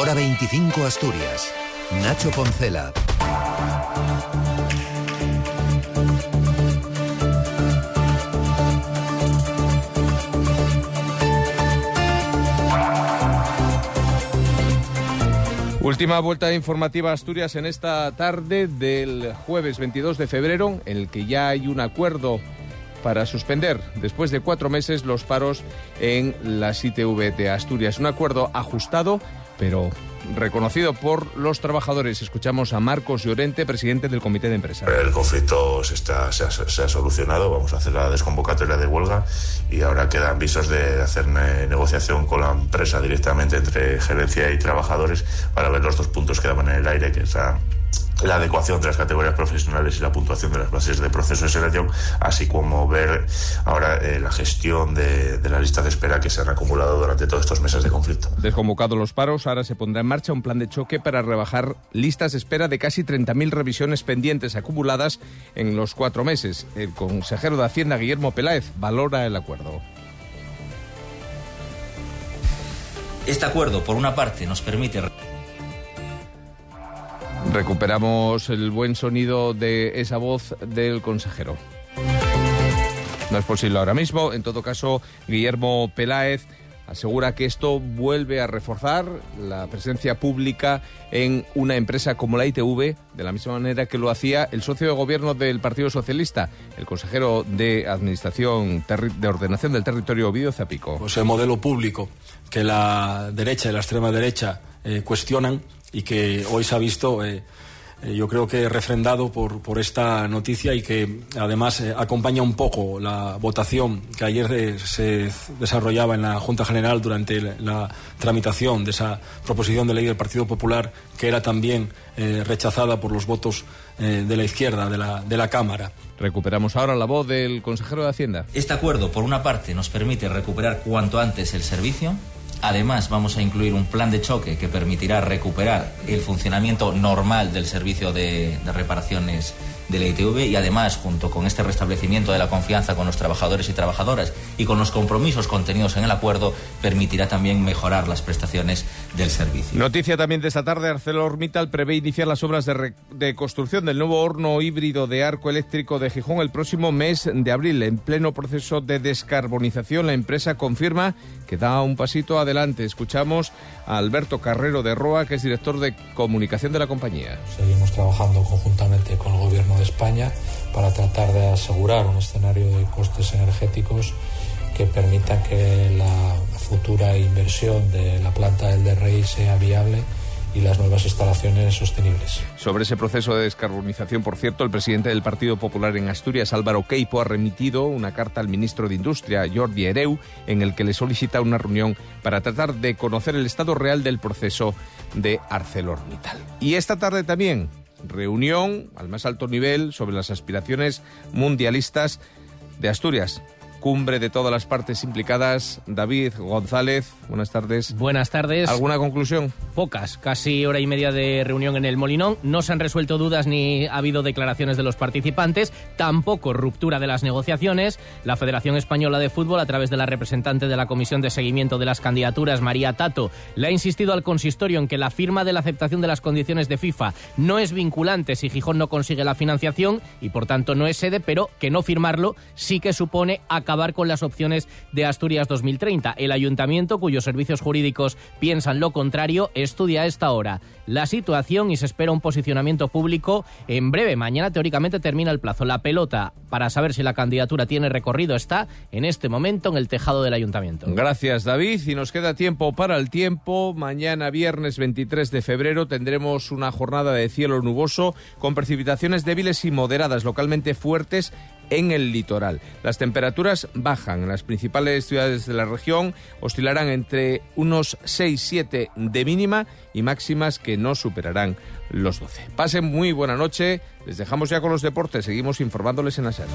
Hora 25 Asturias. Nacho Poncela. Última vuelta informativa a Asturias en esta tarde del jueves 22 de febrero, en el que ya hay un acuerdo para suspender después de cuatro meses los paros en la ITV de Asturias. Un acuerdo ajustado, pero reconocido por los trabajadores. Escuchamos a Marcos Llorente, presidente del Comité de Empresa. El conflicto se, está, se, ha, solucionado, vamos a hacer la desconvocatoria de huelga y ahora quedan visos de hacer negociación con la empresa directamente entre gerencia y trabajadores para ver los dos puntos que daban en el aire, que la adecuación de las categorías profesionales y la puntuación de las bases de proceso de selección, así como ver ahora eh, la gestión de, de las listas de espera que se han acumulado durante todos estos meses de conflicto. Desconvocados los paros, ahora se pondrá en marcha un plan de choque para rebajar listas de espera de casi 30.000 revisiones pendientes acumuladas en los cuatro meses. El consejero de Hacienda, Guillermo Peláez, valora el acuerdo. Este acuerdo, por una parte, nos permite Recuperamos el buen sonido de esa voz del consejero. No es posible ahora mismo. En todo caso, Guillermo Peláez asegura que esto vuelve a reforzar la presencia pública en una empresa como la ITV, de la misma manera que lo hacía el socio de gobierno del Partido Socialista, el consejero de Administración de Ordenación del Territorio, Ovidio Zapico. Pues el modelo público que la derecha y la extrema derecha eh, cuestionan y que hoy se ha visto, eh, eh, yo creo que refrendado por, por, esta noticia y que además eh, acompaña un poco la votación que ayer de, se desarrollaba en la Junta General durante la tramitación de esa proposición de ley del Partido Popular, que era también eh, rechazada por los votos de la izquierda de la, de la Cámara. Recuperamos ahora la voz del consejero de Hacienda. Este acuerdo, por una parte, nos permite recuperar cuanto antes el servicio Además, vamos a incluir un plan de choque que permitirá recuperar el funcionamiento normal del servicio de, reparaciones de la ITV y además, junto con este restablecimiento de la confianza con los trabajadores y trabajadoras y con los compromisos contenidos en el acuerdo, permitirá también mejorar las prestaciones del servicio. Noticia también de esta tarde, ArcelorMittal prevé iniciar las obras de, de construcción del nuevo horno híbrido de arco eléctrico de Gijón el próximo mes de abril. En pleno proceso de descarbonización, la empresa confirma que da un pasito adelante. Escuchamos a Alberto Carrero de Roa, que es director de comunicación de la compañía. Seguimos trabajando conjuntamente con el gobierno de España para tratar de asegurar un escenario de costes energéticos que permitan que la futura inversión de la planta del DRI sea viable y las nuevas instalaciones sostenibles. Sobre ese proceso de descarbonización, por cierto, el presidente del Partido Popular en Asturias, Álvaro Queipo, ha remitido una carta al ministro de Industria, Jordi Hereu, en el que le solicita una reunión para tratar de conocer el estado real del proceso de ArcelorMittal. Y esta tarde también reunión al más alto nivel sobre las aspiraciones mundialistas de Asturias cumbre de todas las partes implicadas. David González, buenas tardes. Buenas tardes. ¿Alguna conclusión? Pocas, casi hora y media de reunión en el Molinón. No se han resuelto dudas ni ha habido declaraciones de los participantes, tampoco ruptura de las negociaciones. La Federación Española de Fútbol, a través de la representante de la Comisión de Seguimiento de las Candidaturas, María Tato, le ha insistido al consistorio en que la firma de la aceptación de las condiciones de FIFA no es vinculante si Gijón no consigue la financiación y por tanto no es sede, pero que no firmarlo sí que supone acabar con las opciones de Asturias 2030. El ayuntamiento, cuyos servicios jurídicos piensan lo contrario, estudia a esta hora la situación y se espera un posicionamiento público en breve. Mañana teóricamente termina el plazo. La pelota para saber si la candidatura tiene recorrido está en este momento en el tejado del ayuntamiento. Gracias David y nos queda tiempo para el tiempo. Mañana viernes 23 de febrero tendremos una jornada de cielo nuboso con precipitaciones débiles y moderadas, localmente fuertes en el litoral. Las temperaturas bajan. En las principales ciudades de la región oscilarán entre unos 6-7 de mínima y máximas que no superarán los 12. Pasen muy buena noche. Les dejamos ya con los deportes. Seguimos informándoles en la SER.